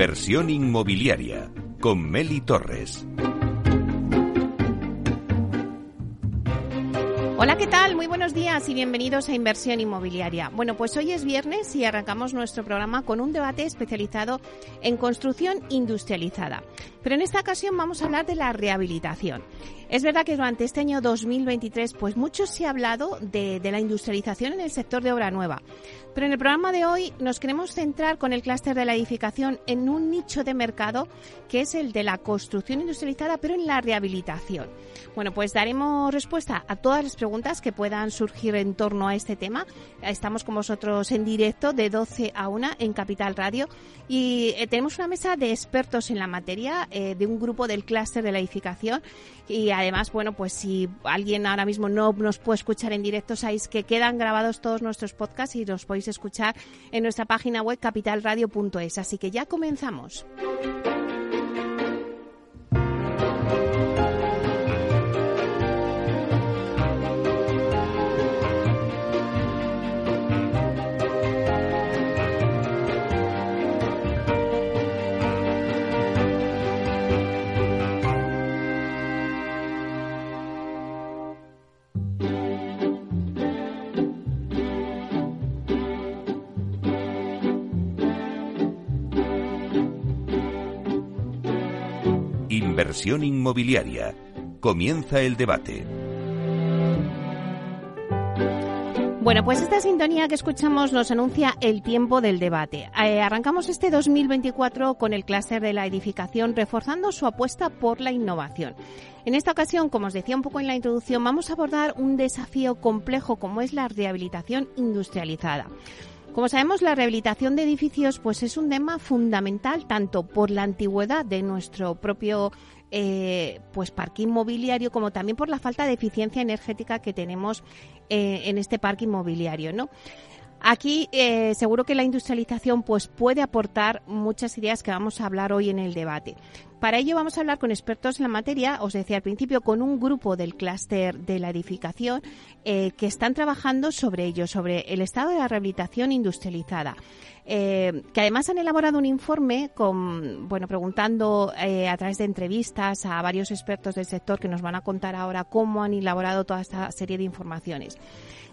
Inversión inmobiliaria con Meli Torres. Hola, ¿qué tal? Muy buenos días y bienvenidos a Inversión Inmobiliaria. Bueno, pues hoy es viernes y arrancamos nuestro programa con un debate especializado en construcción industrializada. Pero en esta ocasión vamos a hablar de la rehabilitación. Es verdad que durante este año 2023, pues mucho se ha hablado de, de la industrialización en el sector de obra nueva. Pero en el programa de hoy nos queremos centrar con el clúster de la edificación en un nicho de mercado que es el de la construcción industrializada, pero en la rehabilitación. Bueno, pues daremos respuesta a todas las preguntas que puedan surgir en torno a este tema. Estamos con vosotros en directo de 12 a 1 en Capital Radio y eh, tenemos una mesa de expertos en la materia eh, de un grupo del clúster de la edificación y además, bueno, pues si alguien ahora mismo no nos puede escuchar en directo, sabéis que quedan grabados todos nuestros podcasts y los podéis escuchar en nuestra página web capitalradio.es. Así que ya comenzamos. Inversión inmobiliaria. Comienza el debate. Bueno, pues esta sintonía que escuchamos nos anuncia el tiempo del debate. Eh, arrancamos este 2024 con el clúster de la edificación, reforzando su apuesta por la innovación. En esta ocasión, como os decía un poco en la introducción, vamos a abordar un desafío complejo como es la rehabilitación industrializada. Como sabemos, la rehabilitación de edificios pues es un tema fundamental tanto por la antigüedad de nuestro propio eh, pues parque inmobiliario como también por la falta de eficiencia energética que tenemos eh, en este parque inmobiliario, ¿no? Aquí eh, seguro que la industrialización pues puede aportar muchas ideas que vamos a hablar hoy en el debate. Para ello vamos a hablar con expertos en la materia, os decía al principio, con un grupo del clúster de la edificación eh, que están trabajando sobre ello, sobre el estado de la rehabilitación industrializada. Eh, que además han elaborado un informe con, bueno, preguntando a través de entrevistas a varios expertos del sector que nos van a contar ahora cómo han elaborado toda esta serie de informaciones.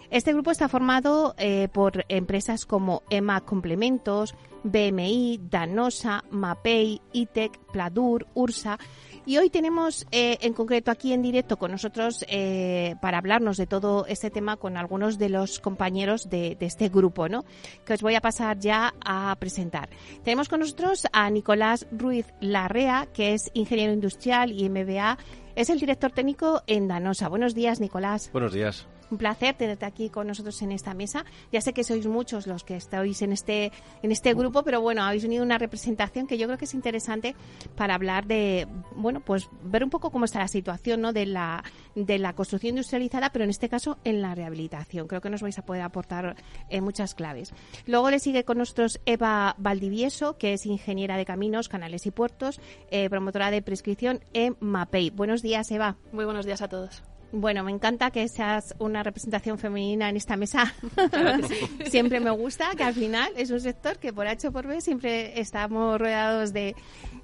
Este grupo está formado eh, por empresas como EMA Complementos, BMI, Danosa, Mapei, ITEC, Pladur, URSA. Y hoy tenemos eh, en concreto aquí en directo con nosotros eh, para hablarnos de todo este tema con algunos de los compañeros de, de, este grupo, ¿no? Que os voy a pasar ya a presentar. Tenemos con nosotros a Nicolás Ruiz Larrea, que es ingeniero industrial y MBA. Es el director técnico en Danosa. Buenos días, Nicolás. Buenos días. Un placer tenerte aquí con nosotros en esta mesa. Ya sé que sois muchos los que estáis en este, en este grupo, pero bueno, habéis unido una representación que yo creo que es interesante para hablar de, bueno, pues ver un poco cómo está la situación ¿no? de, la, de la construcción industrializada, pero en este caso en la rehabilitación. Creo que nos vais a poder aportar eh, muchas claves. Luego le sigue con nosotros Eva Valdivieso, que es ingeniera de caminos, canales y puertos, eh, promotora de prescripción en MAPEI. Buenos días, Eva. Muy buenos días a todos. Bueno, me encanta que seas una representación femenina en esta mesa. siempre me gusta que al final es un sector que por H o por B siempre estamos rodeados de,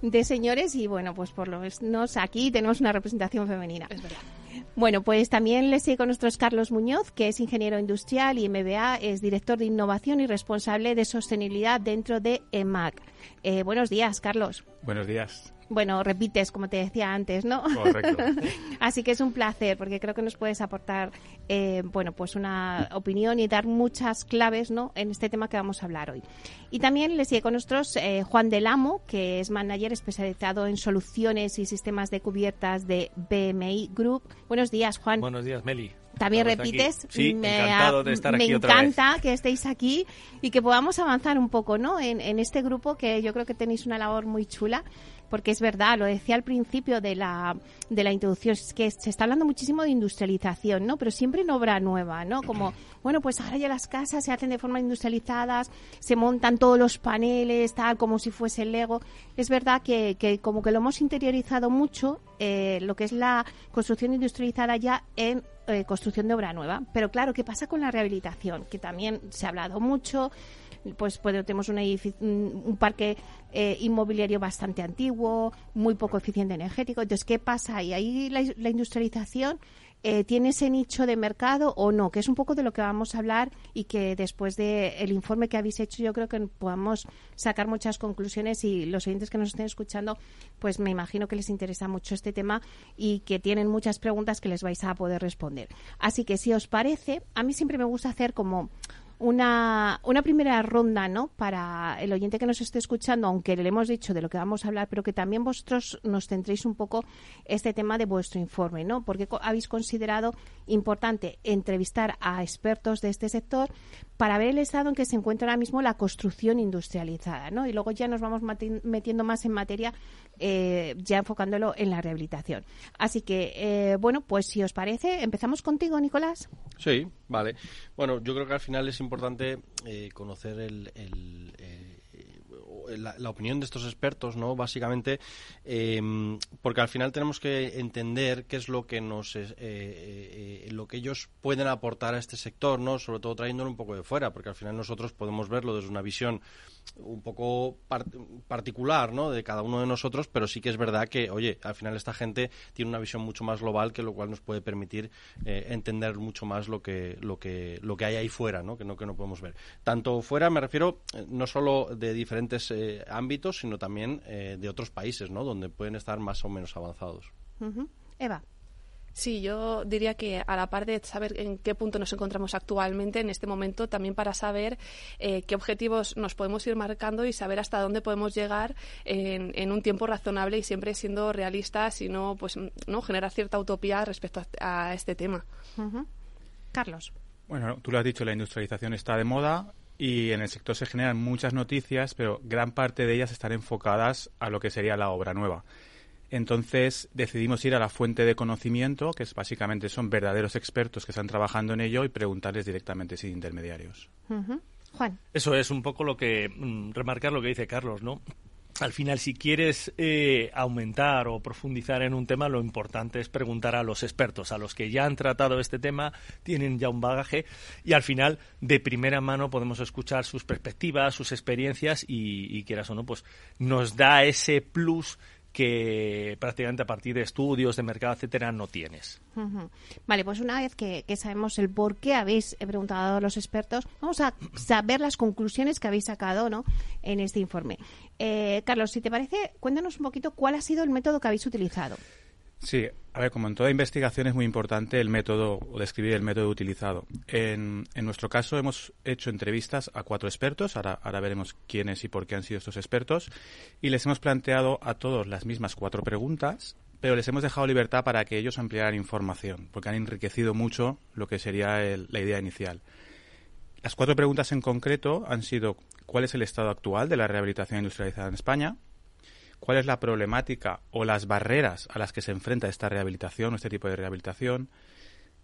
de señores y bueno, pues por lo menos aquí tenemos una representación femenina. Es verdad. Bueno, pues también le sigue con nosotros Carlos Muñoz, que es ingeniero industrial y MBA, es director de innovación y responsable de sostenibilidad dentro de EMAC. Eh, buenos días, Carlos. Buenos días bueno, repites, como te decía antes, ¿no? Correcto. Así que es un placer, porque creo que nos puedes aportar, eh, bueno, pues una opinión y dar muchas claves, ¿no? En este tema que vamos a hablar hoy. Y también le sigue con nosotros eh, Juan Del Amo, que es manager especializado en soluciones y sistemas de cubiertas de BMI Group. Buenos días, Juan. Buenos días, Meli. También repites. Sí, me, encantado de estar me aquí encanta que estéis aquí y que podamos avanzar un poco, ¿no? En, en este grupo que yo creo que tenéis una labor muy chula porque es verdad, lo decía al principio de la, de la introducción, es que se está hablando muchísimo de industrialización, ¿no? Pero siempre en obra nueva, ¿no? Como, bueno, pues ahora ya las casas se hacen de forma industrializadas, se montan todos los paneles, tal, como si fuese el Lego. Es verdad que, que como que lo hemos interiorizado mucho, eh, lo que es la construcción industrializada ya en eh, construcción de obra nueva. Pero claro, ¿qué pasa con la rehabilitación? Que también se ha hablado mucho, pues tenemos un parque eh, inmobiliario bastante antiguo, muy poco eficiente energético. Entonces, ¿qué pasa? Y ahí la industrialización eh, tiene ese nicho de mercado o no, que es un poco de lo que vamos a hablar y que después del informe que habéis hecho yo creo que podamos sacar muchas conclusiones y los oyentes que nos estén escuchando, pues me imagino que les interesa mucho este tema y que tienen muchas preguntas que les vais a poder responder. Así que si os parece, a mí siempre me gusta hacer como una, una primera ronda, ¿no? Para el oyente que nos esté escuchando, aunque le hemos dicho de lo que vamos a hablar, pero que también vosotros nos centréis un poco este tema de vuestro informe, ¿no? Porque habéis considerado importante entrevistar a expertos de este sector para ver el estado en que se encuentra ahora mismo la construcción industrializada, ¿no? Y luego ya nos vamos metiendo más en materia, eh, ya enfocándolo en la rehabilitación. Así que, eh, bueno, pues si os parece, empezamos contigo, Nicolás. Sí, vale. Bueno, yo creo que al final es importante eh, conocer el, la, opinión de estos expertos, ¿no? Básicamente, em, porque al final tenemos que entender qué es lo que nos, eh, eh, lo que ellos pueden aportar a este sector, ¿no? Sobre todo trayéndolo un poco de fuera, porque al final nosotros podemos verlo desde una visión un poco particular, ¿no? De cada uno de nosotros, pero sí que es verdad que, oye, al final esta gente tiene una visión mucho más global, que lo cual nos puede permitir eh, entender mucho más lo que, lo que, lo que hay ahí fuera, ¿no? Que no que no podemos ver. Tanto fuera me refiero no solo de diferentes eh, ámbitos, sino también eh, de otros países, ¿no? donde pueden estar más o menos avanzados. Eva. Sí, yo diría que a la par de saber en qué punto nos encontramos actualmente en este momento, también para saber eh, qué objetivos nos podemos ir marcando y saber hasta dónde podemos llegar en, un tiempo razonable y siempre siendo realistas y no, pues, no generar cierta utopía respecto a, este tema. Carlos. Bueno, tú lo has dicho, la industrialización está de moda y en el sector se generan muchas noticias, pero gran parte de ellas están enfocadas a lo que sería la obra nueva. Entonces decidimos ir a la fuente de conocimiento, que es básicamente son verdaderos expertos que están trabajando en ello y preguntarles directamente sin intermediarios. Juan. Eso es un poco lo que mm, remarcar lo que dice Carlos, ¿no? al final, si quieres eh, aumentar o profundizar en un tema, lo importante es preguntar a los expertos, a los que ya han tratado este tema, tienen ya un bagaje y al final, de primera mano, podemos escuchar sus perspectivas, sus experiencias y, y quieras o no, pues nos da ese plus que prácticamente a partir de estudios de mercado, etcétera, no tienes. Vale, pues una vez que, sabemos el por qué habéis preguntado a los expertos, vamos a saber las conclusiones que habéis sacado ¿no? en este informe. Eh, Carlos, si te parece, cuéntanos un poquito cuál ha sido el método que habéis utilizado. Sí, a ver, como en toda investigación es muy importante el método o describir el método utilizado. En, en nuestro caso hemos hecho entrevistas a cuatro expertos, ahora, ahora veremos quiénes y por qué han sido estos expertos, y les hemos planteado a todos las mismas cuatro preguntas, pero les hemos dejado libertad para que ellos ampliaran información, porque han enriquecido mucho lo que sería la idea inicial. Las cuatro preguntas en concreto han sido cuál es el estado actual de la rehabilitación industrializada en España, cuál es la problemática o las barreras a las que se enfrenta esta rehabilitación o este tipo de rehabilitación,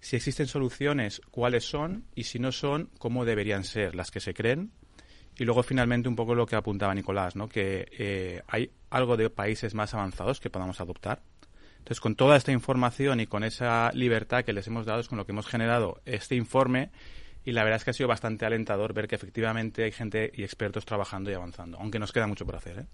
si existen soluciones, cuáles son y si no son, cómo deberían ser las que se creen. Y luego finalmente un poco lo que apuntaba Nicolás, ¿no? que eh, hay algo de países más avanzados que podamos adoptar. Entonces, con toda esta información y con esa libertad que les hemos dado es con lo que hemos generado este informe y la verdad es que ha sido bastante alentador ver que efectivamente hay gente y expertos trabajando y avanzando, aunque nos queda mucho por hacer. ¿eh?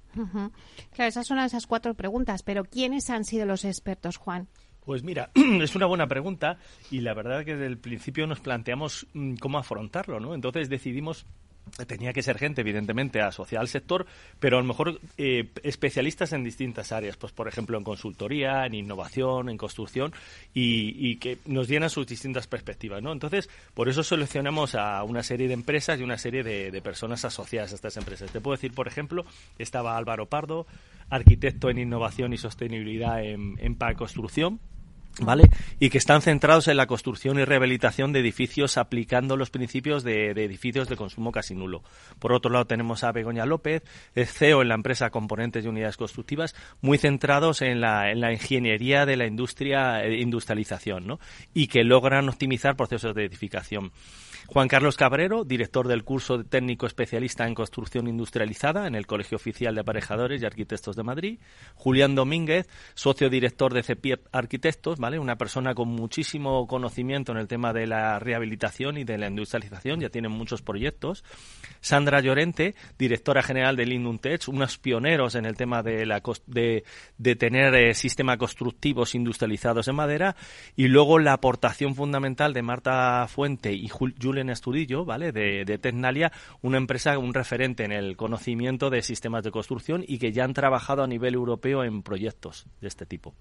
Claro, esas son esas cuatro preguntas, pero ¿quiénes han sido los expertos, Juan? Pues mira, es una buena pregunta y la verdad es que desde el principio nos planteamos mm, cómo afrontarlo, ¿no? Entonces decidimos tenía que ser gente, evidentemente, asociada al sector, pero a lo mejor eh, especialistas en distintas áreas, pues por ejemplo en consultoría, en innovación, en construcción, y, que nos dieran sus distintas perspectivas, ¿no? Entonces, por eso seleccionamos a una serie de empresas y una serie de, personas asociadas a estas empresas. Te puedo decir, por ejemplo, estaba Álvaro Pardo, arquitecto en innovación y sostenibilidad en, en Construcción, ¿vale? Y que están centrados en la construcción y rehabilitación de edificios aplicando los principios de, edificios de consumo casi nulo. Por otro lado tenemos a Begoña López, CEO en la empresa Componentes y Unidades Constructivas, muy centrados en la, en la ingeniería de la industria, eh, industrialización, ¿no? Y que logran optimizar procesos de edificación. Juan Carlos Cabrero, director del curso de técnico especialista en construcción industrializada en el Colegio Oficial de Aparejadores y Arquitectos de Madrid. Julián Domínguez, socio director de CEPIEP Arquitectos, ¿vale? Una persona con muchísimo conocimiento en el tema de la rehabilitación y de la industrialización, ya tienen muchos proyectos. Sandra Llorente, directora general de Linduntech, unos pioneros en el tema de, la, de, tener eh, sistemas constructivos industrializados en madera. Y luego la aportación fundamental de Marta Fuente y Julen Estudillo, ¿vale? De, de Tecnalia, una empresa, un referente en el conocimiento de sistemas de construcción y que ya han trabajado a nivel europeo en proyectos de este tipo.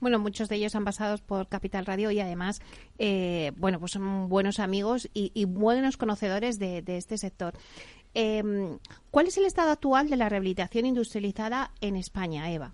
Bueno, muchos de ellos han pasado por Capital Radio y además, eh, bueno, pues son buenos amigos y, buenos conocedores de, este sector. Em, ¿Cuál es el estado actual de la rehabilitación industrializada en España, Eva?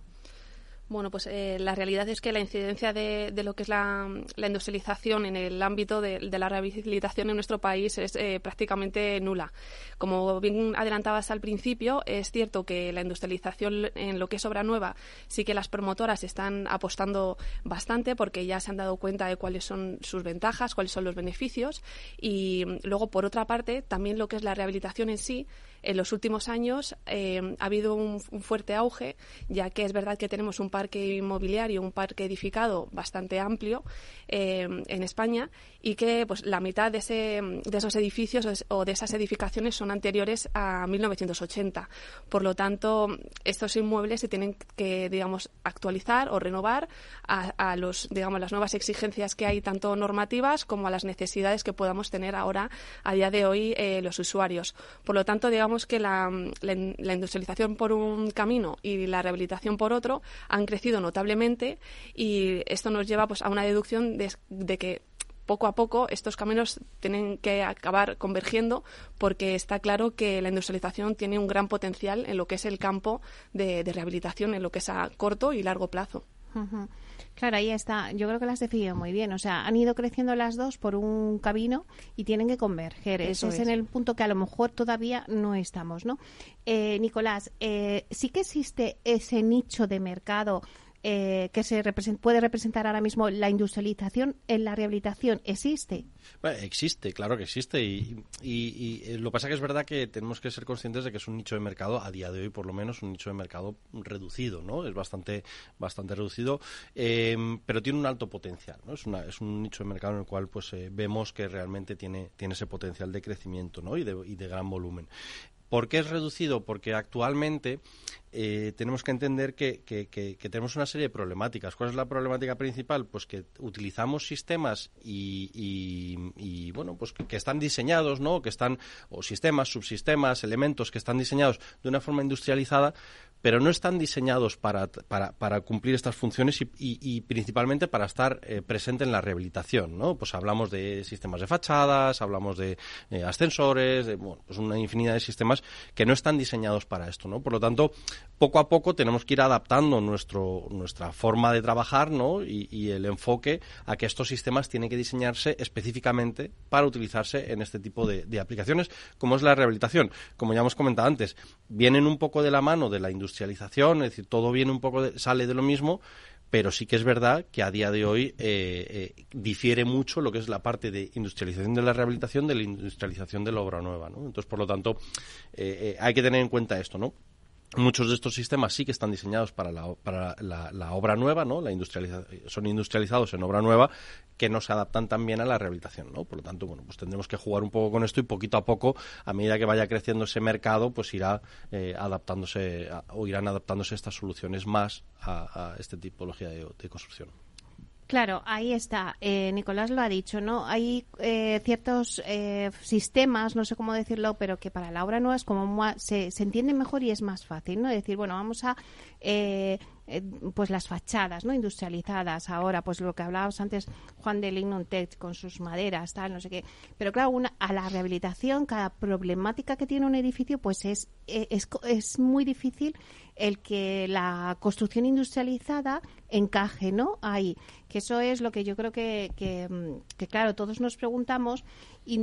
Bueno, pues eh, la realidad es que la incidencia de, lo que es la, industrialización en el ámbito de, la rehabilitación en nuestro país es eh, prácticamente nula. Como bien adelantabas al principio, es cierto que la industrialización en lo que es obra nueva sí que las promotoras están apostando bastante porque ya se han dado cuenta de cuáles son sus ventajas, cuáles son los beneficios y luego, por otra parte, también lo que es la rehabilitación en sí en los últimos años eh, ha habido un, fuerte auge, ya que es verdad que tenemos un parque inmobiliario, un parque edificado bastante amplio eh, en España y que pues la mitad de, ese, de esos edificios o de esas edificaciones son anteriores a 1980. Por lo tanto, estos inmuebles se tienen que, digamos, actualizar o renovar a, los, digamos, las nuevas exigencias que hay, tanto normativas como a las necesidades que podamos tener ahora, a día de hoy, eh, los usuarios. Por lo tanto, digamos que la, la, industrialización por un camino y la rehabilitación por otro han crecido notablemente y esto nos lleva pues, a una deducción de que poco a poco estos caminos tienen que acabar convergiendo porque está claro que la industrialización tiene un gran potencial en lo que es el campo de, rehabilitación, en lo que es a corto y largo plazo. Claro, ahí está. Yo creo que las has definido muy bien. O sea, han ido creciendo las dos por un camino y tienen que converger. Ese es. en el punto que a lo mejor todavía no estamos, ¿no? Eh, Nicolás, eh, sí que existe ese nicho de mercado eh, que se puede representar ahora mismo la industrialización en la rehabilitación existe? existe, claro que existe. Y, y, lo que pasa que es verdad que tenemos que ser conscientes de que es un nicho de mercado, a día de hoy por lo menos, un nicho de mercado reducido, ¿no? Es bastante, bastante reducido, eh, pero tiene un alto potencial, ¿no? Es, una, es un nicho de mercado en el cual pues eh, vemos que realmente tiene, tiene ese potencial de crecimiento, ¿no? Y y de gran volumen. ¿Por qué es reducido? Porque actualmente eh, tenemos que entender que, tenemos una serie de problemáticas. ¿Cuál es la problemática principal? Pues que utilizamos sistemas y, bueno, pues que, están diseñados, ¿no? Que están, o sistemas, subsistemas, elementos que están diseñados de una forma industrializada, pero no están diseñados para, para, cumplir estas funciones y, principalmente para estar eh, presente en la rehabilitación, ¿no? Pues hablamos de sistemas de fachadas, hablamos de eh, ascensores, de pues una infinidad de sistemas que no están diseñados para esto, ¿no? Por lo tanto, poco a poco tenemos que ir adaptando nuestro, nuestra forma de trabajar, ¿no? Y, el enfoque a que estos sistemas tienen que diseñarse específicamente para utilizarse en este tipo de aplicaciones, como es la rehabilitación. Como ya hemos comentado antes, vienen un poco de la mano de la industria industrialización, es decir, todo viene un poco, sale de lo mismo, pero sí que es verdad que a día de hoy eh, eh, difiere mucho lo que es la parte de industrialización de la rehabilitación de la industrialización de la obra nueva, ¿no? Entonces, por lo tanto, eh, hay que tener en cuenta esto, ¿no? Muchos de estos sistemas sí que están diseñados para la, para la, obra nueva, ¿no? La son industrializados en obra nueva que no se adaptan también a la rehabilitación, ¿no? Por lo tanto, bueno, pues tendremos que jugar un poco con esto y poquito a poco, a medida que vaya creciendo ese mercado, pues irá eh, adaptándose o irán adaptándose estas soluciones más a, esta tipología de construcción. Claro, ahí está. Eh, Nicolás lo ha dicho, ¿no? Hay eh, ciertos eh, sistemas, no sé cómo decirlo, pero que para la obra nueva es como se, se entiende mejor y es más fácil, ¿no? Decir, bueno, vamos a pues las fachadas, ¿no? Industrializadas ahora, pues lo que hablábamos antes, Juan de Lignum Tech con sus maderas, tal, no sé qué. Pero claro, una, a la rehabilitación, cada problemática que tiene un edificio, pues es, es, es muy difícil el que la construcción industrializada encaje, ¿no? Ahí. Que eso es lo que yo creo que, que, claro, todos nos preguntamos. Y,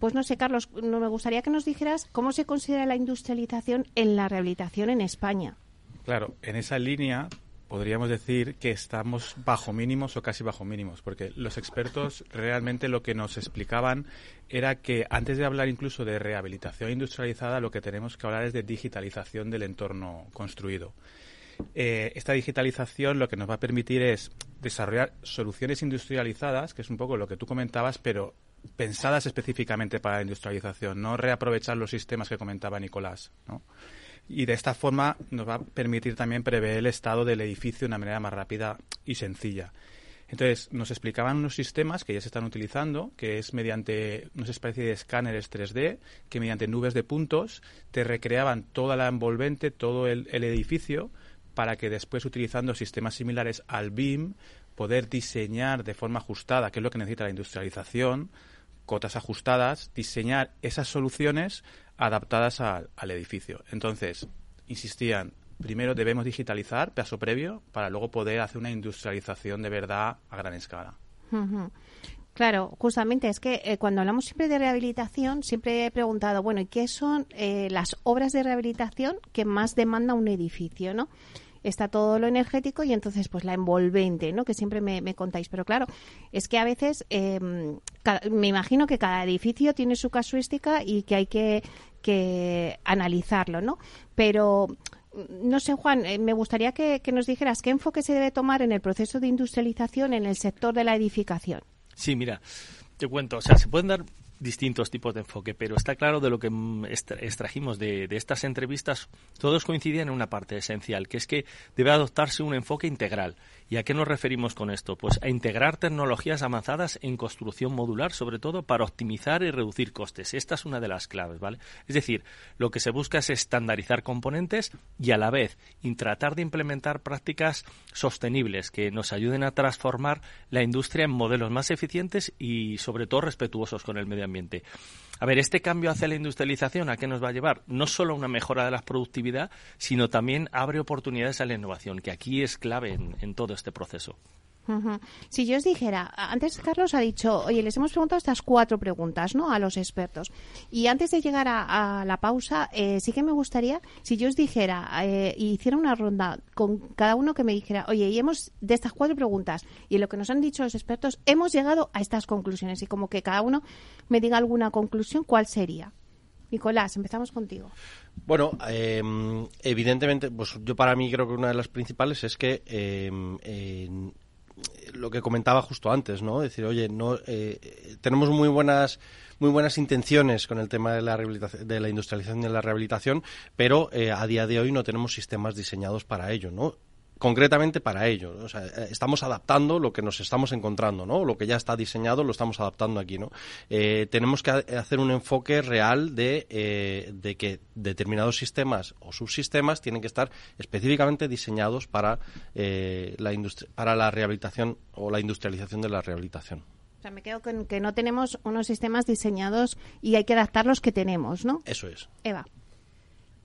pues no sé, Carlos, no me gustaría que nos dijeras cómo se considera la industrialización en la rehabilitación en España. Claro, en esa línea podríamos decir que estamos bajo mínimos o casi bajo mínimos, porque los expertos realmente lo que nos explicaban era que antes de hablar incluso de rehabilitación industrializada, lo que tenemos que hablar es de digitalización del entorno construido. Eh, esta digitalización lo que nos va a permitir es desarrollar soluciones industrializadas, que es un poco lo que tú comentabas, pero pensadas específicamente para la industrialización, no reaprovechar los sistemas que comentaba Nicolás, ¿no? Y de esta forma nos va a permitir también prever el estado del edificio de una manera más rápida y sencilla. Entonces, nos explicaban unos sistemas que ya se están utilizando, que es mediante una especie de escáneres 3D, que mediante nubes de puntos te recreaban toda la envolvente, todo el, el edificio, para que después, utilizando sistemas similares al BIM, poder diseñar de forma ajustada, que es lo que necesita la industrialización, cotas ajustadas, diseñar esas soluciones adaptadas al, edificio. Entonces, insistían, primero debemos digitalizar, paso previo, para luego poder hacer una industrialización de verdad a gran escala. Claro, justamente es que eh, cuando hablamos siempre de rehabilitación, siempre he preguntado, bueno, ¿y qué son eh, las obras de rehabilitación que más demanda un edificio, no? Está todo lo energético y entonces pues la envolvente, ¿no? Que siempre me, contáis. Pero claro, es que a veces em, me imagino que cada edificio tiene su casuística y que hay que, que analizarlo, ¿no? Pero no sé, Juan, eh, me gustaría que, que, nos dijeras qué enfoque se debe tomar en el proceso de industrialización en el sector de la edificación. Sí, mira, te cuento, o sea, se pueden dar distintos tipos de enfoque, pero está claro de lo que mm, extrajimos de, estas entrevistas, todos coinciden en una parte esencial, que es que debe adoptarse un enfoque integral. ¿Y a qué nos referimos con esto? Pues a integrar tecnologías avanzadas en construcción modular, sobre todo para optimizar y reducir costes. Esta es una de las claves, ¿vale? Es decir, lo que se busca es estandarizar componentes y a la vez tratar de implementar prácticas sostenibles que nos ayuden a transformar la industria en modelos más eficientes y sobre todo respetuosos con el medio ambiente. A ver, este cambio hacia la industrialización, ¿a qué nos va a llevar? No solo una mejora de la productividad, sino también abre oportunidades a la innovación, que aquí es clave en, todo este proceso. Si yo os dijera, antes Carlos ha dicho, oye, les hemos preguntado estas cuatro preguntas, ¿no? A los expertos. Y antes de llegar a, la pausa, eh, sí que me gustaría, si yo os dijera, eh, hiciera una ronda con cada uno que me dijera, oye, y hemos, de estas cuatro preguntas, y lo que nos han dicho los expertos, hemos llegado a estas conclusiones. Y como que cada uno me diga alguna conclusión, ¿cuál sería? Nicolás, empezamos contigo. Bueno, em, evidentemente, pues yo para mí creo que una de las principales es que eh, lo que comentaba justo antes, ¿no? Decir, oye, no eh, tenemos muy buenas muy buenas intenciones con el tema de la de la industrialización y de la rehabilitación, pero eh, a día de hoy no tenemos sistemas diseñados para ello, ¿no? Concretamente para ello. O sea, eh, estamos adaptando lo que nos estamos encontrando, ¿no? Lo que ya está diseñado lo estamos adaptando aquí, ¿no? Eh, tenemos que hacer un enfoque real de, eh, de que determinados sistemas o subsistemas tienen que estar específicamente diseñados para, la para la rehabilitación o la industrialización de la rehabilitación. O sea, me quedo con que no tenemos unos sistemas diseñados y hay que adaptar los que tenemos, ¿no? Eso es. Eva.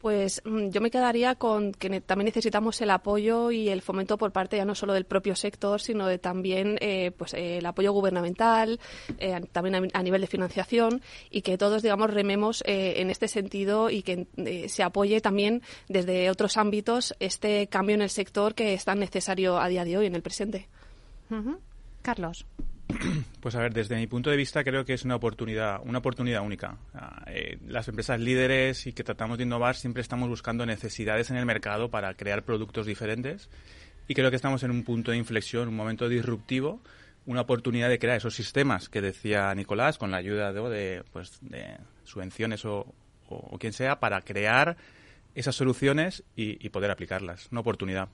Pues mm, yo me quedaría con que también necesitamos el apoyo y el fomento por parte ya no solo del propio sector, sino de también eh, pues eh, el apoyo gubernamental, eh, también a, nivel de financiación y que todos, digamos, rememos en este sentido y que se apoye también desde otros ámbitos este cambio en el sector que es tan necesario a día de hoy, en el presente. Carlos. Pues a ver, desde mi punto de vista creo que es una oportunidad, una oportunidad única. Eh, las empresas líderes y que tratamos de innovar siempre estamos buscando necesidades en el mercado para crear productos diferentes y creo que estamos en un punto de inflexión, un momento disruptivo, una oportunidad de crear esos sistemas que decía Nicolás con la ayuda de, pues, de subvenciones o, quien sea para crear esas soluciones y, poder aplicarlas. Una oportunidad.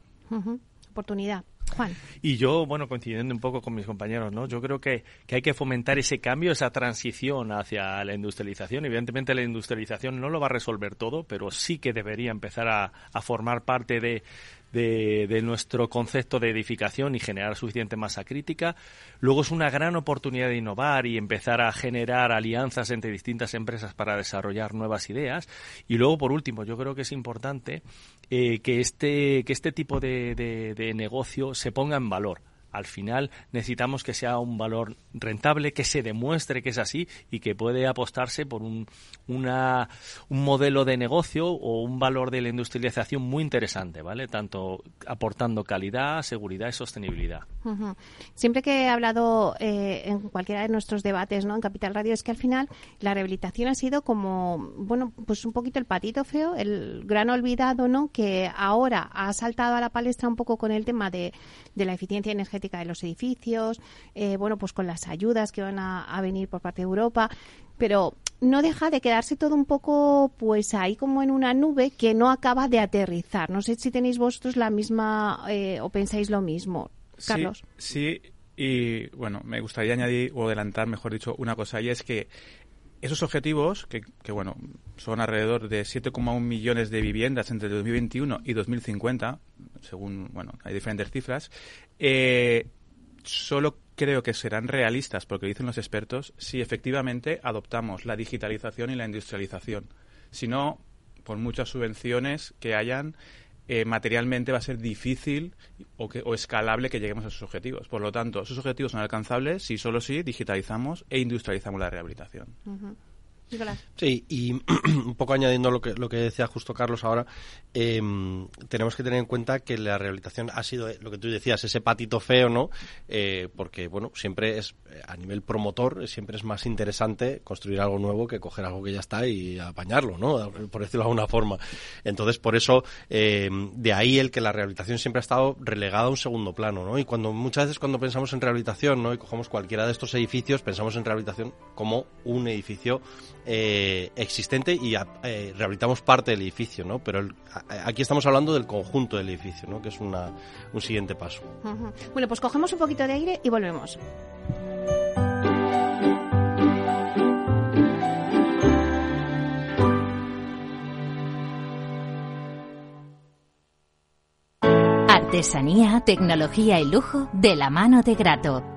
Oportunidad. Juan. Y yo, bueno, coincidiendo un poco con mis compañeros, ¿no? Yo creo que, que, hay que fomentar ese cambio, esa transición hacia la industrialización. Evidentemente la industrialización no lo va a resolver todo, pero sí que debería empezar a, a formar parte de, de, nuestro concepto de edificación y generar suficiente masa crítica. Luego es una gran oportunidad de innovar y empezar a generar alianzas entre distintas empresas para desarrollar nuevas ideas. Y luego, por último, yo creo que es importante eh, que, este, que este tipo de, de negocio se ponga en valor al final necesitamos que sea un valor rentable, que se demuestre que es así y que puede apostarse por un, una, un modelo de negocio o un valor de la industrialización muy interesante, ¿vale? Tanto aportando calidad, seguridad y sostenibilidad. Siempre que he hablado eh, en cualquiera de nuestros debates, ¿no? En Capital Radio es que al final la rehabilitación ha sido como, bueno, pues un poquito el patito feo, el gran olvidado, ¿no? Que ahora ha saltado a la palestra un poco con el tema de, de la eficiencia energética de los edificios, eh, bueno, pues con las ayudas que van a, a venir por parte de Europa, pero no deja de quedarse todo un poco pues ahí como en una nube que no acaba de aterrizar. No sé si tenéis vosotros la misma eh, o pensáis lo mismo. Carlos. Sí, y bueno, me gustaría añadir o adelantar, mejor dicho, una cosa, y es que esos objetivos, que, que bueno, son alrededor de 7,1 millones de viviendas entre 2021 y 2050, según, bueno, hay diferentes cifras, eh, solo creo que serán realistas, porque dicen los expertos, si efectivamente adoptamos la digitalización y la industrialización. Si no, por muchas subvenciones que hayan, eh, materialmente va a ser difícil o, que, o escalable que lleguemos a esos objetivos. Por lo tanto, esos objetivos son alcanzables si solo si digitalizamos e industrializamos la rehabilitación. Sí, y un poco añadiendo lo que, lo que decía justo Carlos ahora, eh, tenemos que tener en cuenta que la rehabilitación ha sido lo que tú decías, ese patito feo, ¿no? Eh, porque, bueno, siempre es, a nivel promotor, siempre es más interesante construir algo nuevo que coger algo que ya está y apañarlo, ¿no? Por decirlo de alguna forma. Entonces, por eso, eh, de ahí el que la rehabilitación siempre ha estado relegada a un segundo plano, ¿no? Y cuando muchas veces cuando pensamos en rehabilitación, ¿no? Y cogemos cualquiera de estos edificios, pensamos en rehabilitación como un edificio eh, existente y eh, rehabilitamos parte del edificio, ¿no? Pero el, a, aquí estamos hablando del conjunto del edificio, ¿no? Que es una, un siguiente paso. Uh -huh. Bueno, pues cogemos un poquito de aire y volvemos. Artesanía, tecnología y lujo de la mano de Grato.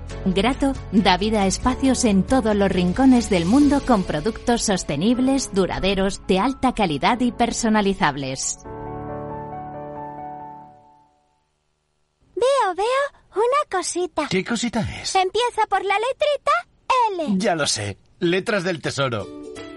Grato da vida a espacios en todos los rincones del mundo con productos sostenibles, duraderos, de alta calidad y personalizables. Veo, veo una cosita. ¿Qué cosita es? Empieza por la letrita L. Ya lo sé. Letras del Tesoro.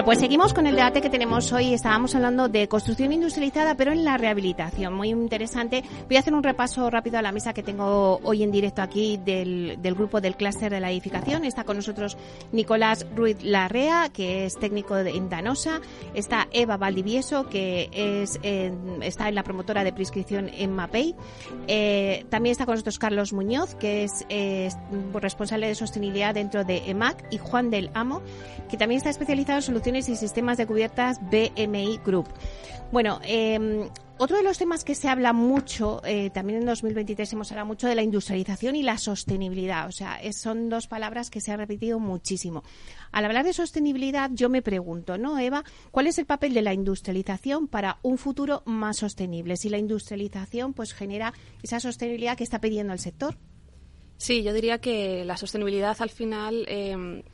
Bueno, pues seguimos con el debate que tenemos hoy. Estábamos hablando de construcción industrializada, pero en la rehabilitación. Muy interesante. Voy a hacer un repaso rápido a la mesa que tengo hoy en directo aquí del, grupo del clúster de la edificación. Está con nosotros Nicolás Ruiz Larrea, que es técnico en Danosa. Está Eva Valdivieso, que es, está en la promotora de prescripción en MAPEI. Eh, también está con nosotros Carlos Muñoz, que es responsable de sostenibilidad dentro de EMAC. Y Juan del Amo, que también está especializado en soluciones y Sistemas de Cubiertas BMI Group. Bueno, eh, otro de los temas que se habla mucho, eh, también en 2023 hemos hablado mucho de la industrialización y la sostenibilidad. O sea, son dos palabras que se han repetido muchísimo. Al hablar de sostenibilidad, yo me pregunto, ¿no, Eva? ¿Cuál es el papel de la industrialización para un futuro más sostenible? Si la industrialización pues genera esa sostenibilidad que está pidiendo el sector. Sí, yo diría que la sostenibilidad al final eh,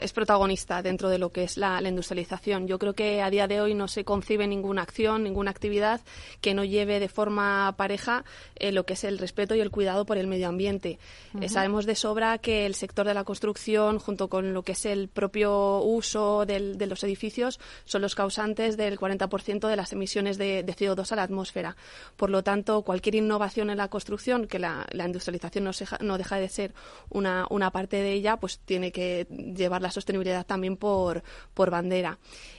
es protagonista dentro de lo que es la, industrialización. Yo creo que a día de hoy no se concibe ninguna acción, ninguna actividad que no lleve de forma pareja eh, lo que es el respeto y el cuidado por el medio ambiente. Eh, sabemos de sobra que el sector de la construcción, junto con lo que es el propio uso de los edificios, son los causantes del 40% de las emisiones de, CO2 a la atmósfera. Por lo tanto, cualquier innovación en la construcción, que la, industrialización no, no, deja de ser una, una parte de ella, pues tiene que llevar la sostenibilidad también por, por bandera.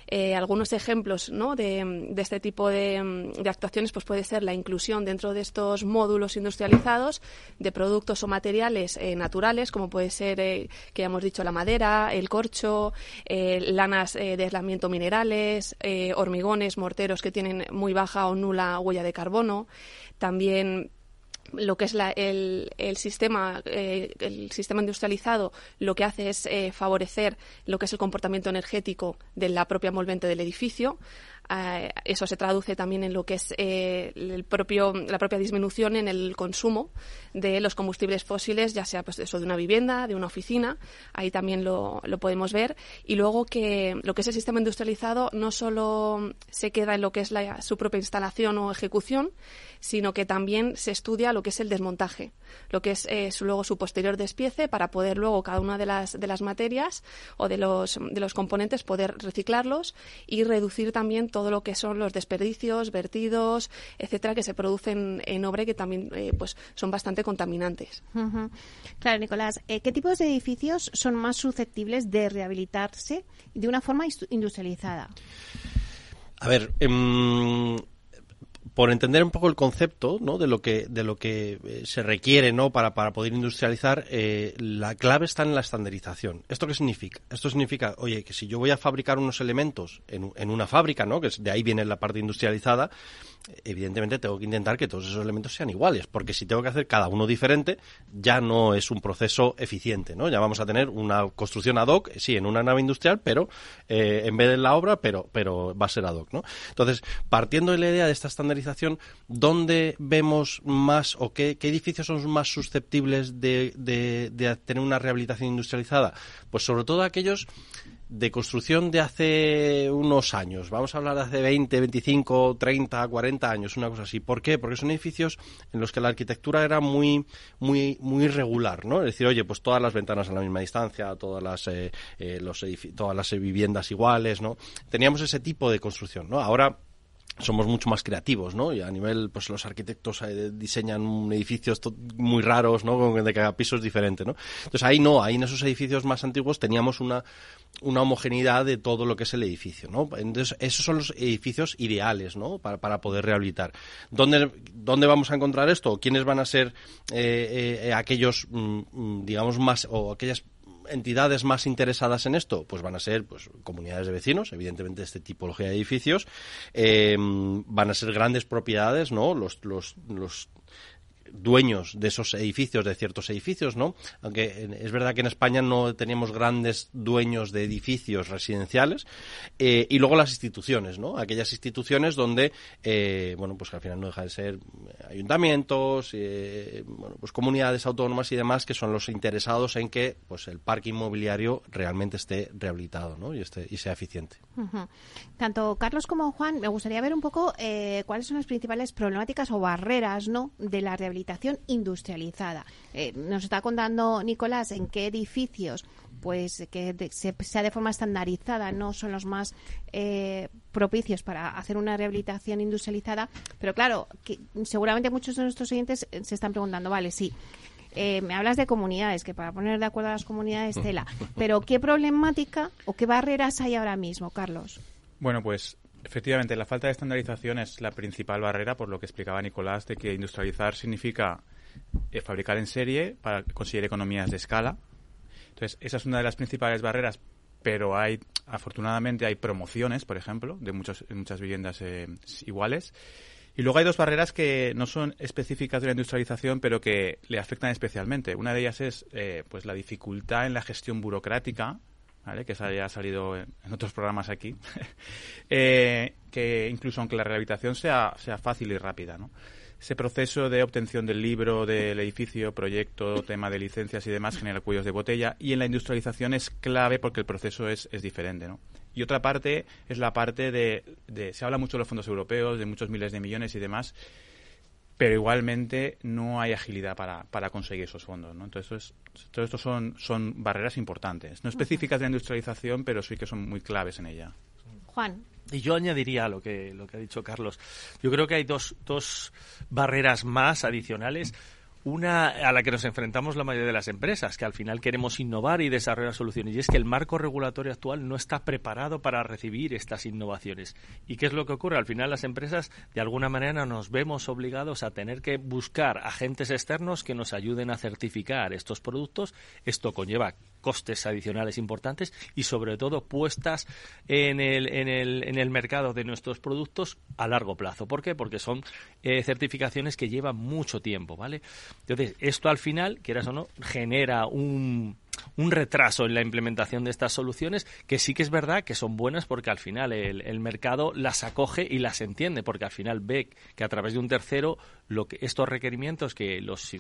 Eh, algunos ejemplos de, este tipo de, actuaciones pues puede ser la inclusión dentro de estos módulos industrializados de productos o materiales eh, naturales, como puede ser, eh, que ya hemos dicho, la madera, el corcho, lanas de aislamiento minerales, hormigones, morteros que tienen muy baja o nula huella de carbono. También lo que es el, sistema eh, el sistema industrializado lo que hace es eh, favorecer lo que es el comportamiento energético de la propia envolvente del edificio eh, eso se traduce también en lo que es eh, el propio, la propia disminución en el consumo de los combustibles fósiles, ya sea pues eso de una vivienda, de una oficina, ahí también lo, lo podemos ver. Y luego que lo que es el sistema industrializado no solo se queda en lo que es la, su propia instalación o ejecución, sino que también se estudia lo que es el desmontaje, lo que es eh, su, luego su posterior despiece para poder luego cada una de las, de las materias o de los, de los componentes poder reciclarlos y reducir también todo lo que son los desperdicios, vertidos, etcétera, que se producen en obra y que también eh, pues son bastante contaminantes. Claro, Nicolás, eh, ¿qué tipos de edificios son más susceptibles de rehabilitarse de una forma industrializada? A ver, em, por entender un poco el concepto ¿no? de lo que de lo que eh, se requiere no para, para poder industrializar eh, la clave está en la estandarización. Esto qué significa esto significa oye que si yo voy a fabricar unos elementos en, en una fábrica no que de ahí viene la parte industrializada evidentemente tengo que intentar que todos esos elementos sean iguales, porque si tengo que hacer cada uno diferente, ya no es un proceso eficiente, ¿no? Ya vamos a tener una construcción ad hoc, sí, en una nave industrial, pero eh, en vez de la obra, pero, pero va a ser ad hoc, ¿no? Entonces, partiendo de la idea de esta estandarización, ¿dónde vemos más o qué, edificios son más susceptibles de, de tener una rehabilitación industrializada? Pues sobre todo aquellos de construcción de hace unos años, vamos a hablar de hace 20, 25, 30, 40 años, una cosa así. ¿Por qué? Porque son edificios en los que la arquitectura era muy, muy, muy irregular, ¿no? Es decir, oye, pues todas las ventanas a la misma distancia, todas las, eh, eh, todas las viviendas iguales, ¿no? Teníamos ese tipo de construcción, ¿no? Ahora somos mucho más creativos, ¿no? Y a nivel, pues los arquitectos eh, diseñan edificios muy raros, ¿no? Con de cada piso es diferente, ¿no? Entonces ahí no, ahí en esos edificios más antiguos teníamos una, una homogeneidad de todo lo que es el edificio, ¿no? Entonces esos son los edificios ideales, ¿no? Para, para poder rehabilitar. ¿Dónde, ¿Dónde vamos a encontrar esto? ¿Quiénes van a ser eh, eh, aquellos, mm, mm, digamos, más, o aquellas entidades más interesadas en esto? Pues van a ser pues, comunidades de vecinos, evidentemente de esta tipología de edificios, eh, van a ser grandes propiedades, ¿no? Los, los, los dueños de esos edificios, de ciertos edificios, ¿no? Aunque es verdad que en España no tenemos grandes dueños de edificios residenciales. Eh, y luego las instituciones, ¿no? Aquellas instituciones donde, eh, bueno, pues que al final no deja de ser ayuntamientos, eh, bueno, pues comunidades autónomas y demás que son los interesados en que, pues el parque inmobiliario realmente esté rehabilitado, ¿no? Y, esté, y sea eficiente. Tanto Carlos como Juan, me gustaría ver un poco cuáles son las principales problemáticas o barreras, ¿no? De la industrializada. Eh, nos está contando Nicolás en qué edificios pues que sea de forma estandarizada no son los más eh, propicios para hacer una rehabilitación industrializada pero claro que seguramente muchos de nuestros oyentes se están preguntando vale sí eh, me hablas de comunidades, que para poner de acuerdo a las comunidades, tela. Pero, ¿qué problemática o qué barreras hay ahora mismo, Carlos? Bueno, pues Efectivamente, la falta de estandarización es la principal barrera, por lo que explicaba Nicolás, de que industrializar significa eh, fabricar en serie para conseguir economías de escala. Entonces, esa es una de las principales barreras, pero hay, afortunadamente, hay promociones, por ejemplo, de muchos, muchas viviendas eh, iguales. Y luego hay dos barreras que no son específicas de la industrialización, pero que le afectan especialmente. Una de ellas es eh, pues la dificultad en la gestión burocrática que se haya salido en, otros programas aquí, eh, que incluso aunque la rehabilitación sea, sea fácil y rápida, ¿no? ese proceso de obtención del libro, del edificio, proyecto, tema de licencias y demás genera cuellos de botella y en la industrialización es clave porque el proceso es, es diferente. ¿no? Y otra parte es la parte de, de, se habla mucho de los fondos europeos, de muchos miles de millones y demás, pero igualmente no hay agilidad para, para conseguir esos fondos. ¿no? Entonces, todo esto son, son barreras importantes, no específicas de la industrialización, pero sí que son muy claves en ella. Juan. Y yo añadiría lo que, lo que ha dicho Carlos. Yo creo que hay dos, dos barreras más adicionales. Una a la que nos enfrentamos la mayoría de las empresas, que al final queremos innovar y desarrollar soluciones, y es que el marco regulatorio actual no está preparado para recibir estas innovaciones. ¿Y qué es lo que ocurre? Al final las empresas, de alguna manera, nos vemos obligados a tener que buscar agentes externos que nos ayuden a certificar estos productos. Esto conlleva costes adicionales importantes y sobre todo puestas en el, en el, en el mercado de nuestros productos a largo plazo. ¿Por qué? Porque son eh, certificaciones que llevan mucho tiempo, ¿vale? Entonces, esto al final, quieras o no, genera un un retraso en la implementación de estas soluciones que sí que es verdad que son buenas porque al final el, mercado las acoge y las entiende porque al final ve que a través de un tercero lo que estos requerimientos que los,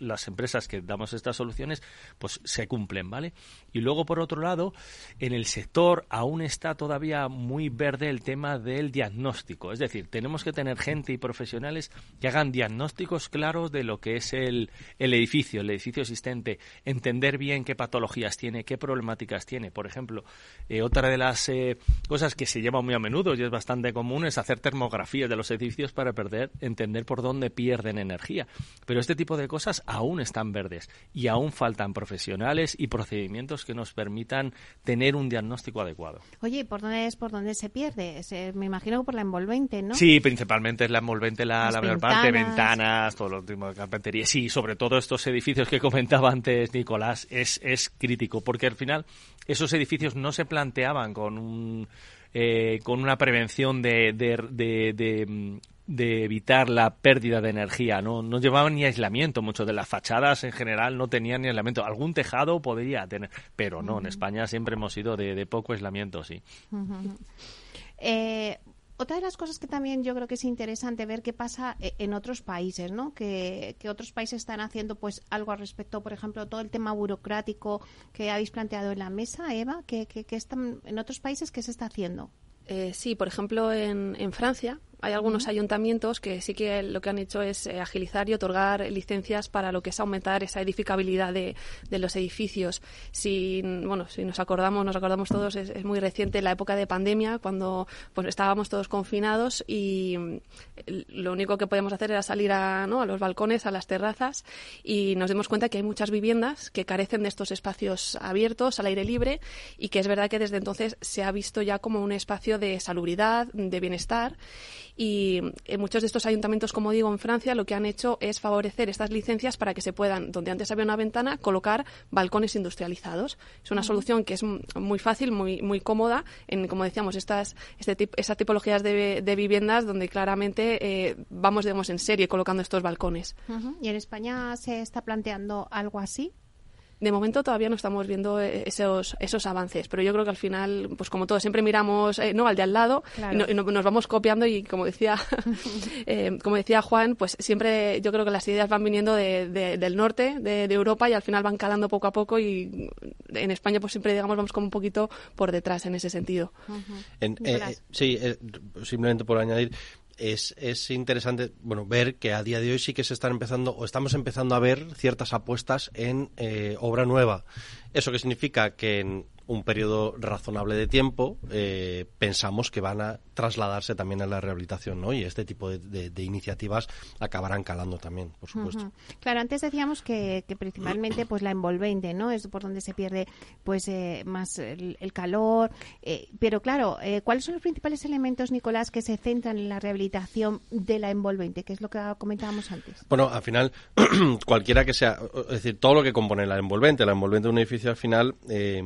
las empresas que damos estas soluciones pues se cumplen vale y luego por otro lado en el sector aún está todavía muy verde el tema del diagnóstico. Es decir tenemos que tener gente y profesionales que hagan diagnósticos claros de lo que es el, el edificio el edificio existente entender bien bien qué patologías tiene, qué problemáticas tiene. Por ejemplo, eh, otra de las eh, cosas que se lleva muy a menudo y es bastante común es hacer termografías de los edificios para perder, entender por dónde pierden energía. Pero este tipo de cosas aún están verdes y aún faltan profesionales y procedimientos que nos permitan tener un diagnóstico adecuado. Oye, ¿por dónde es por dónde se pierde? me imagino que por la envolvente, ¿no? Sí, principalmente es la envolvente, la, la ventanas. parte, ventanas, todo lo último de carpintería. Sí, sobre todo estos edificios que comentaba antes Nicolás, es, es crítico, porque al final esos edificios no se planteaban con un, eh, con una prevención de, de, de, evitar la pérdida de energía. ¿no? no llevaban ni aislamiento. Muchas de las fachadas en general no tenían ni aislamiento. Algún tejado podría tener, pero no. En España siempre hemos sido de, poco aislamiento, sí. eh, otra de las cosas que también yo creo que es interesante ver qué pasa eh, en otros países, ¿no? Que, otros países están haciendo pues algo al respecto, por ejemplo, todo el tema burocrático que habéis planteado en la mesa, Eva, que, están en otros países qué se está haciendo. Eh, sí, por ejemplo, en, en Francia hay algunos ayuntamientos que sí que lo que han hecho es eh, agilizar y otorgar licencias para lo que es aumentar esa edificabilidad de, de los edificios. Si, bueno, si nos acordamos, nos acordamos todos, es, es, muy reciente la época de pandemia, cuando pues, estábamos todos confinados y mm, lo único que podíamos hacer era salir a, ¿no? a los balcones, a las terrazas y nos dimos cuenta que hay muchas viviendas que carecen de estos espacios abiertos, al aire libre y que es verdad que desde entonces se ha visto ya como un espacio de salubridad, de bienestar y en muchos de estos ayuntamientos, como digo, en Francia lo que han hecho es favorecer estas licencias para que se puedan, donde antes había una ventana, colocar balcones industrializados. Es una solución que es muy fácil, muy, muy cómoda en, como decíamos, estas, este estas tipologías de, de, viviendas donde claramente eh, vamos, digamos, en serie colocando estos balcones. Uh -huh. ¿Y en España se está planteando algo así? De momento todavía no estamos viendo esos, esos avances, pero yo creo que al final, pues como todo, siempre miramos eh, no al de al lado claro. y, no, y no, nos vamos copiando y como decía, eh, como decía Juan, pues siempre yo creo que las ideas van viniendo de, de, del norte de, de, Europa y al final van calando poco a poco y en España pues siempre digamos vamos como un poquito por detrás en ese sentido. Uh -huh. en, eh, sí, simplemente por añadir, es, es, interesante bueno ver que a día de hoy sí que se están empezando o estamos empezando a ver ciertas apuestas en eh, obra nueva. Eso que significa que en un periodo razonable de tiempo eh, pensamos que van a trasladarse también a la rehabilitación, ¿no? Y este tipo de, de, de iniciativas acabarán calando también, por supuesto. Uh -huh. Claro, antes decíamos que, que, principalmente pues la envolvente, ¿no? Es por donde se pierde pues eh, más el, el calor. Eh, pero claro, eh, ¿cuáles son los principales elementos, Nicolás, que se centran en la rehabilitación de la envolvente, que es lo que comentábamos antes? Bueno, al final, cualquiera que sea, es decir, todo lo que compone la envolvente, la envolvente de un edificio al final eh,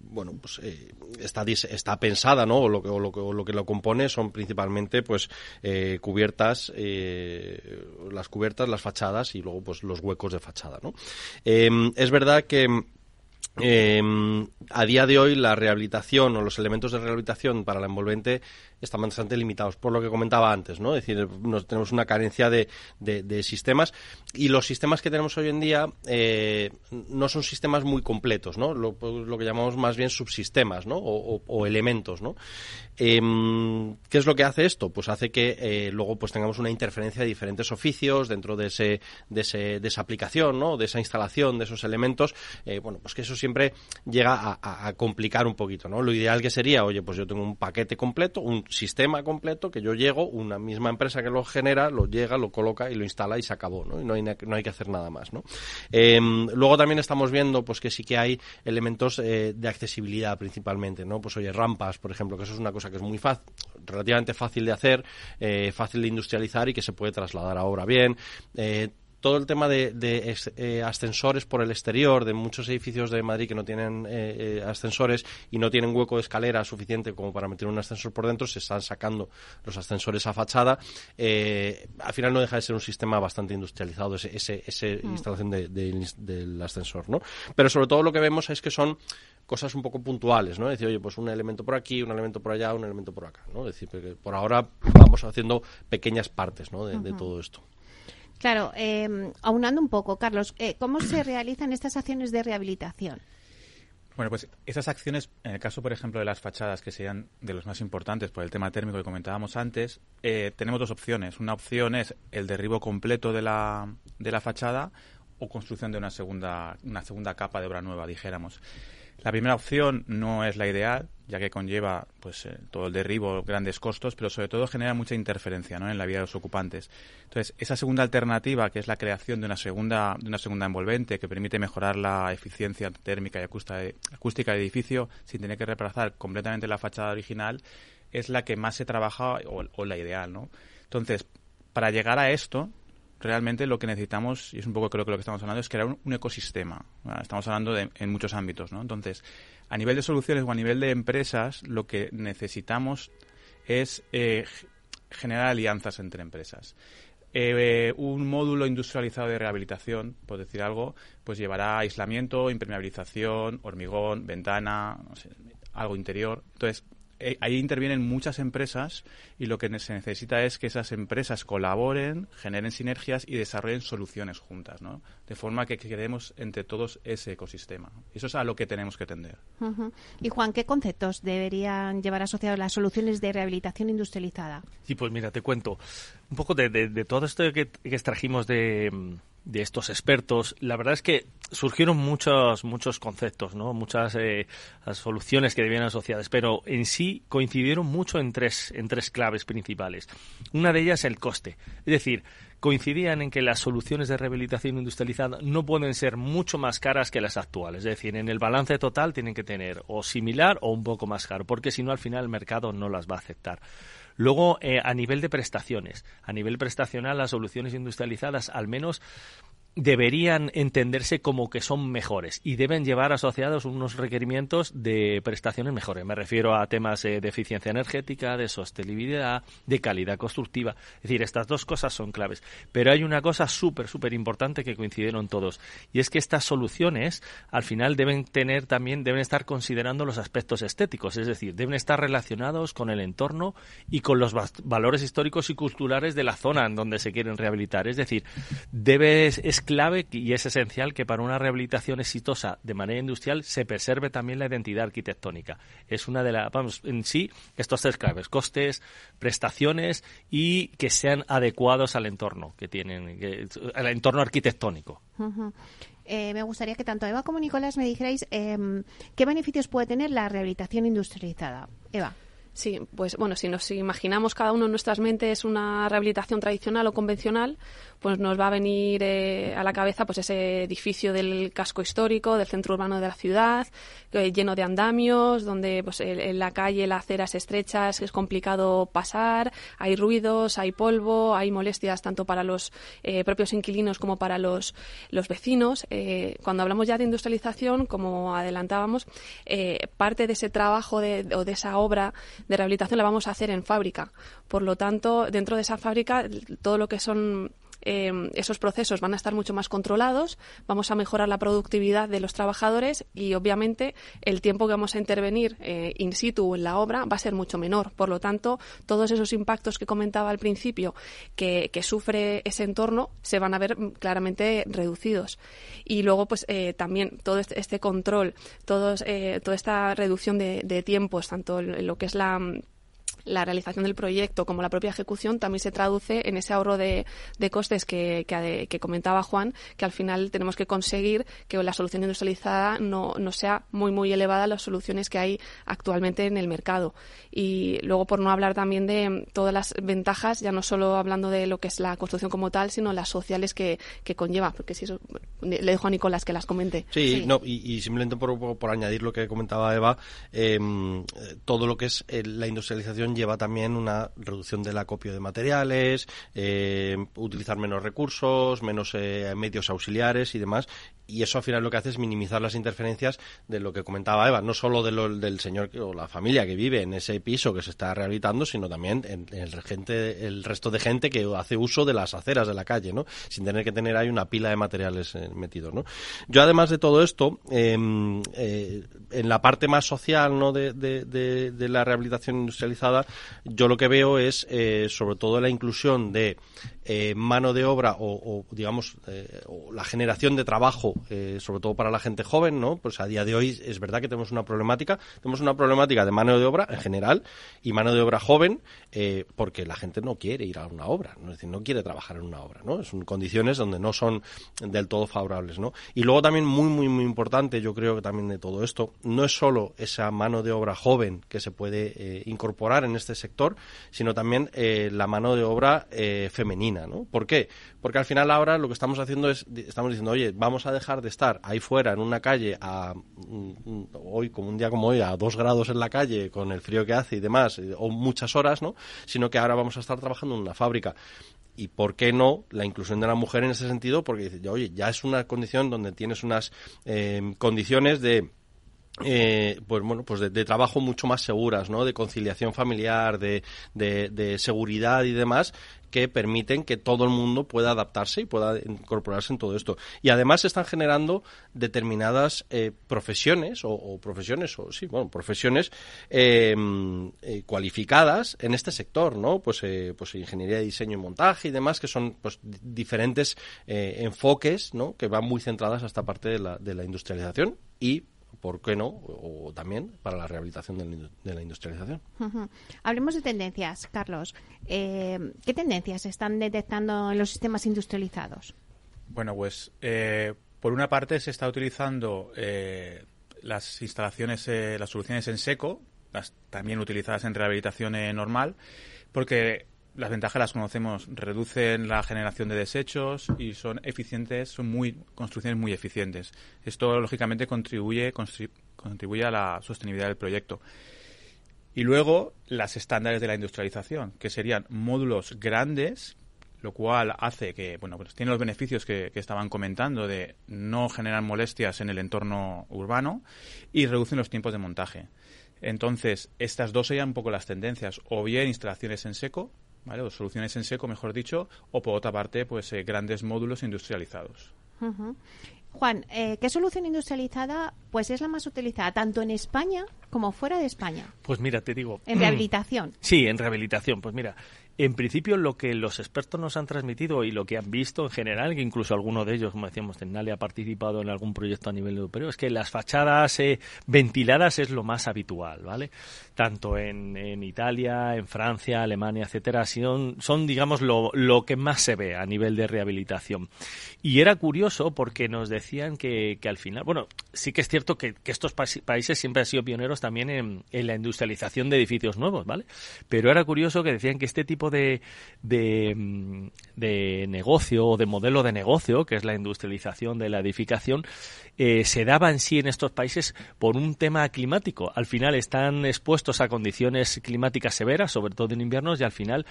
bueno, pues eh, está, está pensada, ¿no? O lo, que, lo, o lo que lo compone son principalmente, pues, eh, cubiertas, las cubiertas, las fachadas y luego, pues, los huecos de fachada, ¿no? es verdad que eh, a día de hoy la rehabilitación o los elementos de rehabilitación para la envolvente están bastante limitados, por lo que comentaba antes, ¿no? Es decir, nos, tenemos una carencia de, de, de, sistemas y los sistemas que tenemos hoy en día eh, no son sistemas muy completos, ¿no? Lo, que llamamos más bien subsistemas. O, elementos. Eh, ¿Qué es lo que hace esto? Pues hace que eh, luego pues tengamos una interferencia de diferentes oficios dentro de, ese, de, ese, de esa aplicación, ¿no? De esa instalación, de esos elementos, eh, bueno, pues que eso siempre llega a, complicar un poquito, ¿no? Lo ideal que sería, oye, pues yo tengo un paquete completo, un sistema completo que yo llego, una misma empresa que lo genera, lo llega, lo coloca y lo instala y se acabó, ¿no? Y no hay, no hay que hacer nada más. Eh, luego también estamos viendo, pues que sí que hay elementos eh, de accesibilidad principalmente, ¿no? Pues oye, rampas, por ejemplo, que eso es una cosa que es muy fácil, relativamente fácil de hacer, eh, fácil de industrializar y que se puede trasladar ahora bien. Eh, todo el tema de, de eh, ascensores por el exterior, de muchos edificios de Madrid que no tienen eh, eh, ascensores y no tienen hueco de escalera suficiente como para meter un ascensor por dentro, se están sacando los ascensores a fachada. Eh, al final no deja de ser un sistema bastante industrializado, ese, ese, ese mm. instalación de, de, del ascensor, ¿no? Pero sobre todo lo que vemos es que son cosas un poco puntuales, ¿no? Es decir, oye, pues un elemento por aquí, un elemento por allá, un elemento por acá, ¿no? Es decir, porque por ahora vamos haciendo pequeñas partes, ¿no? De, uh -huh. de todo esto. Claro, eh, aunando un poco, Carlos, eh, ¿cómo se realizan estas acciones de rehabilitación? Bueno, pues esas acciones, en el caso, por ejemplo, de las fachadas, que serían de los más importantes por el tema térmico que comentábamos antes, eh, tenemos dos opciones. Una opción es el derribo completo de la, de la fachada o construcción de una segunda, una segunda capa de obra nueva, dijéramos. La primera opción no es la ideal, ya que conlleva pues eh, todo el derribo, grandes costos, pero sobre todo genera mucha interferencia ¿no? en la vida de los ocupantes. Entonces, esa segunda alternativa, que es la creación de una segunda, de una segunda envolvente que permite mejorar la eficiencia térmica y acústica del edificio sin tener que reemplazar completamente la fachada original, es la que más se trabaja o, o la ideal. ¿no? Entonces, para llegar a esto, realmente lo que necesitamos, y es un poco creo que lo que estamos hablando, es crear un, un ecosistema. Estamos hablando de, en muchos ámbitos, ¿no? Entonces, a nivel de soluciones o a nivel de empresas, lo que necesitamos es eh, generar alianzas entre empresas. Eh, un módulo industrializado de rehabilitación, por decir algo, pues llevará aislamiento, impermeabilización, hormigón, ventana, no sé, algo interior. Entonces, eh, ahí intervienen muchas empresas y lo que se necesita es que esas empresas colaboren, generen sinergias y desarrollen soluciones juntas, ¿no? De forma que queremos entre todos ese ecosistema. Eso es a lo que tenemos que tender. Y Juan, ¿qué conceptos deberían llevar asociados las soluciones de rehabilitación industrializada? Sí, pues mira, te cuento un poco de, de, todo esto que, que extrajimos de de estos expertos, la verdad es que surgieron muchos muchos conceptos, ¿no? Muchas eh, soluciones que debían asociadas, pero en sí coincidieron mucho en tres en tres claves principales. Una de ellas el coste, es decir, coincidían en que las soluciones de rehabilitación industrializada no pueden ser mucho más caras que las actuales, es decir, en el balance total tienen que tener o similar o un poco más caro, porque si no al final el mercado no las va a aceptar. Luego, eh, a nivel de prestaciones, a nivel prestacional, las soluciones industrializadas al menos deberían entenderse como que son mejores y deben llevar asociados unos requerimientos de prestaciones mejores. Me refiero a temas de eficiencia energética, de sostenibilidad, de calidad constructiva. Es decir, estas dos cosas son claves. Pero hay una cosa súper, súper importante que coincidieron todos y es que estas soluciones al final deben tener también, deben estar considerando los aspectos estéticos, es decir, deben estar relacionados con el entorno y con los valores históricos y culturales de la zona en donde se quieren rehabilitar. Es decir, debe clave y es esencial que para una rehabilitación exitosa de manera industrial se preserve también la identidad arquitectónica. Es una de las, vamos, en sí, estos tres claves, costes, prestaciones y que sean adecuados al entorno que tienen, al entorno arquitectónico. Eh, me gustaría que tanto Eva como Nicolás me dijerais em, qué beneficios puede tener la rehabilitación industrializada. Eva. Sí, pues bueno, si nos imaginamos cada uno en nuestras mentes una rehabilitación tradicional o convencional, pues nos va a venir eh, a la cabeza pues ese edificio del casco histórico, del centro urbano de la ciudad, eh, lleno de andamios, donde pues en, la calle la acera es estrecha, es complicado pasar, hay ruidos, hay polvo, hay molestias tanto para los eh, propios inquilinos como para los, los vecinos. cuando hablamos ya de industrialización, como adelantábamos, parte de ese trabajo de, o de esa obra de rehabilitación la vamos a hacer en fábrica. Por lo tanto, dentro de esa fábrica, todo lo que son Em, esos procesos van a estar mucho más controlados, vamos a mejorar la productividad de los trabajadores y obviamente el tiempo que vamos a intervenir eh, in situ en la obra va a ser mucho menor. Por lo tanto, todos esos impactos que comentaba al principio que, sufre ese entorno se van a ver claramente reducidos. Y luego, pues eh, también todo este, este control, todos, eh, toda esta reducción de, tiempos, tanto lo que es la la realización del proyecto como la propia ejecución también se traduce en ese ahorro de, costes que, comentaba Juan, que al final tenemos que conseguir que la solución industrializada no, no sea muy, muy elevada a las soluciones que hay actualmente en el mercado. Y luego, por no hablar también de todas las ventajas, ya no solo hablando de lo que es la construcción como tal, sino las sociales que, conlleva, porque si eso, le dejo a Nicolás que las comente. Sí, No, y, simplemente por, por, añadir lo que comentaba Eva, em, todo lo que es eh, la industrialización lleva también una reducción del acopio de materiales, eh, utilizar menos recursos, menos eh, medios auxiliares y demás. Y eso al final lo que hace es minimizar las interferencias de lo que comentaba Eva, no solo de lo, del señor o la familia que vive en ese piso que se está rehabilitando, sino también en, el, gente, el resto de gente que hace uso de las aceras de la calle, ¿no? Sin tener que tener ahí una pila de materiales eh, metidos, ¿no? Yo además de todo esto, em, en la parte más social, ¿no? de la rehabilitación industrializada, yo lo que veo es eh, sobre todo la inclusión de eh, mano de obra o, digamos eh, la generación de trabajo sobre todo para la gente joven no pues a día de hoy es verdad que tenemos una problemática tenemos una problemática de mano de obra en general y mano de obra joven porque la gente no quiere ir a una obra no es decir no quiere trabajar en una obra no son condiciones donde no son del todo favorables no y luego también muy muy muy importante yo creo que también de todo esto no es solo esa mano de obra joven que se puede incorporar en este sector, sino también eh, la mano de obra eh, ¿no? ¿Por qué? Porque al final ahora lo que estamos haciendo es, estamos diciendo, oye, vamos a dejar de estar ahí fuera en una calle a, mm, hoy, como un día como hoy, a dos grados en la calle, con el frío que hace y demás, eh, o muchas horas, ¿no? Sino que ahora vamos a estar trabajando en una fábrica y por qué no la inclusión de la mujer en ese sentido porque dice oye ya es una condición donde tienes unas condiciones de eh, pues bueno, pues de, trabajo mucho más seguras, ¿no? De conciliación familiar, de, de, seguridad y demás, que permiten que todo el mundo pueda adaptarse y pueda incorporarse en todo esto. Y además se están generando determinadas eh, profesiones o, profesiones o sí, bueno, profesiones em, eh, cualificadas en este sector, ¿no? Pues, pues ingeniería de diseño y montaje y demás, que son pues diferentes enfoques, ¿no? Que van muy centradas a esta parte de la, de la industrialización y ¿por qué no? O también para la rehabilitación de la industrialización. Hablemos de tendencias, Carlos. Eh, ¿Qué tendencias se están detectando en los sistemas industrializados? Bueno, pues eh, por una parte se está utilizando eh, las instalaciones, las soluciones en seco, las también utilizadas en rehabilitación normal, porque las ventajas las conocemos, reducen la generación de desechos y son eficientes, son muy construcciones muy eficientes. Esto lógicamente contribuye contribuye a la sostenibilidad del proyecto. Y luego las estándares de la industrialización, que serían módulos grandes, lo cual hace que, bueno, pues tiene los beneficios que, que, estaban comentando de no generar molestias en el entorno urbano y reducen los tiempos de montaje. Entonces, estas dos serían un poco las tendencias, o bien instalaciones en seco, ¿vale? O soluciones en seco, mejor dicho, o por otra parte, pues eh, grandes módulos industrializados. Juan, eh, ¿qué solución industrializada pues es la más utilizada tanto en España como fuera de España? Pues mira, te digo. En rehabilitación. Sí, en rehabilitación. Pues mira, en principio, lo que los expertos nos han transmitido y lo que han visto en general, que incluso alguno de ellos, como decíamos, Tennale ha participado en algún proyecto a nivel europeo, es que las fachadas eh, ventiladas es lo más habitual, ¿vale? Tanto en, Italia, en Francia, Alemania, etcétera, son, son digamos, lo, que más se ve a nivel de rehabilitación. Y era curioso porque nos decían que, al final, bueno, sí que es cierto que, que estos países siempre han sido pioneros también en, en la industrialización de edificios nuevos, ¿vale? Pero era curioso que decían que este tipo de, de, negocio o de modelo de negocio, que es la industrialización de la edificación, eh, se daba en sí en estos países por un tema climático. Al final están expuestos a condiciones climáticas severas, sobre todo en inviernos, y al final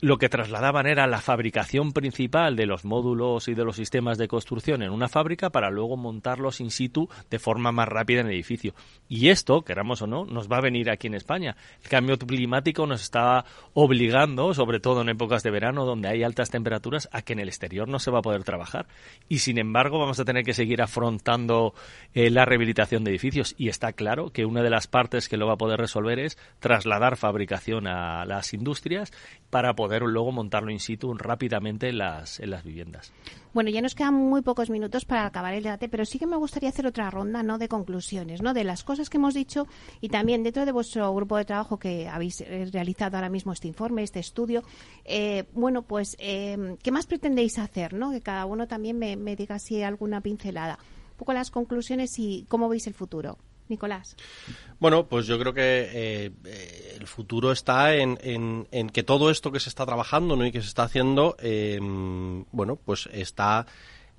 lo que trasladaban era la fabricación principal de los módulos y de los sistemas de construcción en una fábrica para luego montarlos in situ de forma más rápida en el edificio. Y esto, queramos o no, nos va a venir aquí en España. El cambio climático nos está obligando, sobre todo en épocas de verano donde hay altas temperaturas, a que en el exterior no se va a poder trabajar. Y sin embargo vamos a tener que seguir afrontando eh, la rehabilitación de edificios. Y está claro que una de las partes que lo va a poder resolver es trasladar fabricación a las industrias para poder luego montarlo in situ rápidamente en las, en las viviendas. Bueno, ya nos quedan muy pocos minutos para acabar el debate, pero sí que me gustaría hacer otra ronda ¿no? de conclusiones, ¿no? de las cosas que hemos dicho y también dentro de vuestro grupo de trabajo que habéis eh, realizado ahora mismo este informe, este estudio. Eh, bueno, pues, eh, ¿qué más pretendéis hacer? ¿no? Que cada uno también me, me diga si alguna pincelada. Un poco las conclusiones y cómo veis el futuro. Nicolás. Bueno, pues yo creo que eh, eh, el futuro está en, que todo esto que se está trabajando ¿no? y que se está haciendo, em, bueno, pues está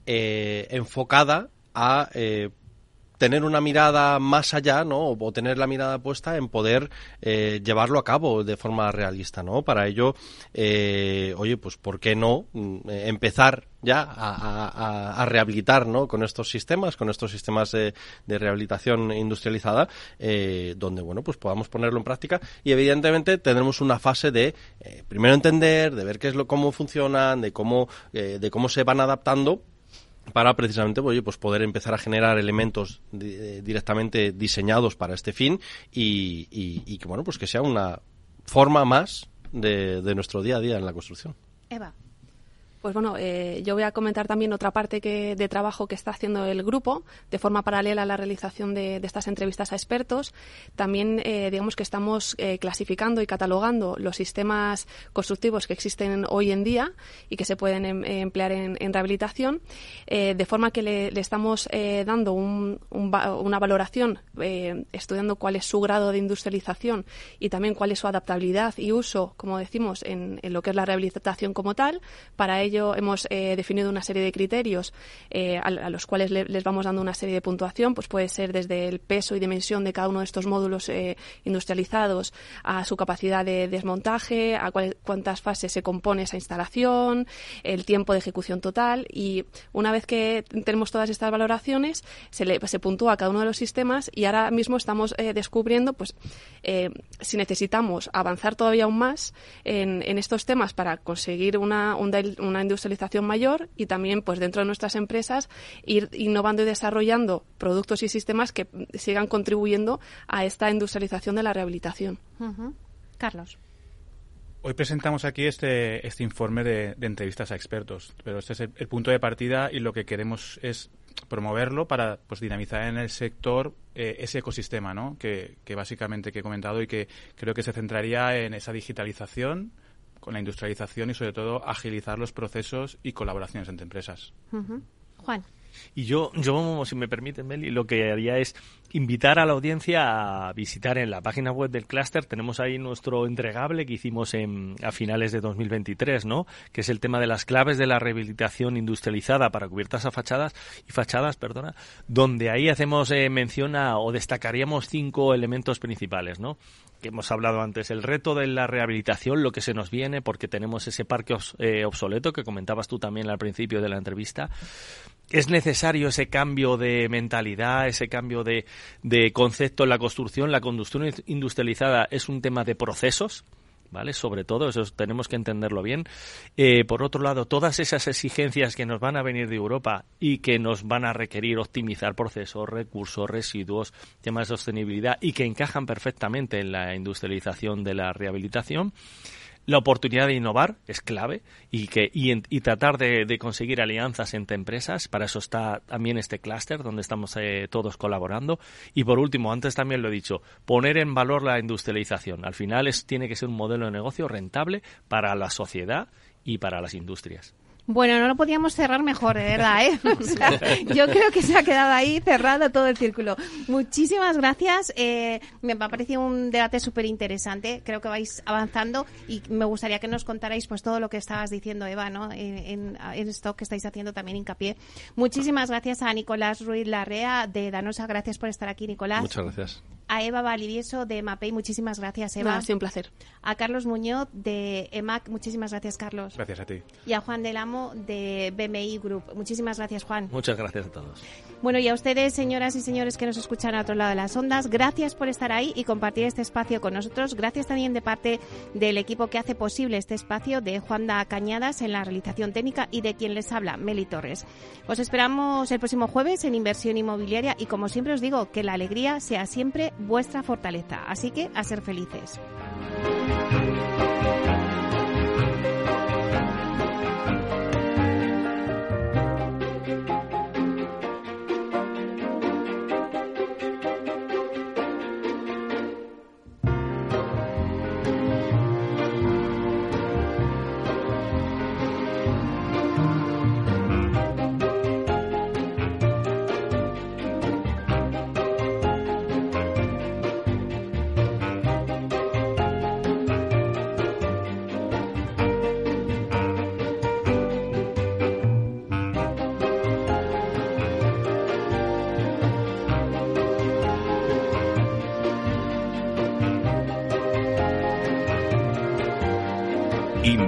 eh, enfocada a tener una mirada más allá, ¿no? O tener la mirada puesta en poder eh, llevarlo a cabo de forma realista, ¿no? Para ello, eh, oye, pues ¿por qué no mm, empezar ya a, rehabilitar, ¿no? Con estos sistemas, con estos sistemas de, rehabilitación industrializada, eh, donde, bueno, pues podamos ponerlo en práctica y evidentemente tendremos una fase de primero entender, de ver qué es lo, cómo funcionan, de cómo, de cómo se van adaptando para precisamente pues, poder empezar a generar elementos directamente diseñados para este fin y, que bueno pues que sea una forma más de, de nuestro día a día en la construcción. Eva. Pues bueno, eh, yo voy a comentar también otra parte que, de trabajo que está haciendo el grupo de forma paralela a la realización de, estas entrevistas a expertos. También, eh, digamos que estamos eh, clasificando y catalogando los sistemas constructivos que existen hoy en día y que se pueden em, emplear en, rehabilitación, de forma que le, estamos dando una valoración, estudiando cuál es su grado de industrialización y también cuál es su adaptabilidad y uso, como decimos, en, en lo que es la rehabilitación como tal. Para ello, hemos eh, definido una serie de criterios eh, a, los cuales les vamos dando una serie de puntuación, pues puede ser desde el peso y dimensión de cada uno de estos módulos eh, industrializados a su capacidad de desmontaje, a cuántas fases se compone esa instalación, el tiempo de ejecución total y una vez que tenemos todas estas valoraciones se, le, puntúa cada uno de los sistemas y ahora mismo estamos descubriendo pues si necesitamos avanzar todavía aún más en, estos temas para conseguir una industrialización mayor y también pues dentro de nuestras empresas ir innovando y desarrollando productos y sistemas que sigan contribuyendo a esta industrialización de la rehabilitación. Carlos. Hoy presentamos aquí este, este informe de, entrevistas a expertos, pero este es el, punto de partida y lo que queremos es promoverlo para pues, dinamizar en el sector eh, ese ecosistema ¿no? que, que básicamente que he comentado y que creo que se centraría en esa digitalización, con la industrialización y sobre todo agilizar los procesos y colaboraciones entre empresas. Juan. Y yo, yo, si me permiten, Meli, lo que haría es invitar a la audiencia a visitar en la página web del clúster. Tenemos ahí nuestro entregable que hicimos en, a finales de 2023, ¿no? Que es el tema de las claves de la rehabilitación industrializada para cubiertas a fachadas y fachadas, perdona, donde ahí hacemos eh, mención a, o destacaríamos cinco elementos principales, ¿no? que hemos hablado antes, el reto de la rehabilitación, lo que se nos viene, porque tenemos ese parque eh, obsoleto que comentabas tú también al principio de la entrevista. Es necesario ese cambio de mentalidad, ese cambio de, de concepto en la construcción. La construcción industrializada es un tema de procesos, ¿vale? Sobre todo, eso tenemos que entenderlo bien. Eh, por otro lado, todas esas exigencias que nos van a venir de Europa y que nos van a requerir optimizar procesos, recursos, residuos, temas de sostenibilidad y que encajan perfectamente en la industrialización de la rehabilitación la oportunidad de innovar es clave y que y, tratar de, conseguir alianzas entre empresas. Para eso está también este clúster donde estamos eh, todos colaborando. Y por último antes también lo he dicho poner en valor la industrialización. Al final es tiene que ser un modelo de negocio rentable para la sociedad y para las industrias bueno, no lo podíamos cerrar mejor, de verdad, ¿eh? yo creo que se ha quedado ahí cerrado todo el círculo. Muchísimas gracias. Eh, me ha parecido un debate súper interesante. Creo que vais avanzando y me gustaría que nos contarais pues todo lo que estabas diciendo, Eva, ¿no? En, esto que estáis haciendo también hincapié. Muchísimas gracias a Nicolás Ruiz Larrea de Danosa. Gracias por estar aquí, Nicolás. Muchas gracias a Eva Valivieso de MAPEI, muchísimas gracias, Eva. ha sido un placer. A Carlos Muñoz de EMAC, muchísimas gracias, Carlos. Gracias a ti. Y a Juan del Amo de BMI Group. Muchísimas gracias, Juan. Muchas gracias a todos. Bueno, y a ustedes, señoras y señores que nos escuchan a otro lado de las ondas, gracias por estar ahí y compartir este espacio con nosotros. Gracias también de parte del equipo que hace posible este espacio de Juan da Cañadas en la realización técnica y de quien les habla, Meli Torres. Os esperamos el próximo jueves en Inversión Inmobiliaria y como siempre os digo, que la alegría sea siempre vuestra fortaleza Así que a ser felices.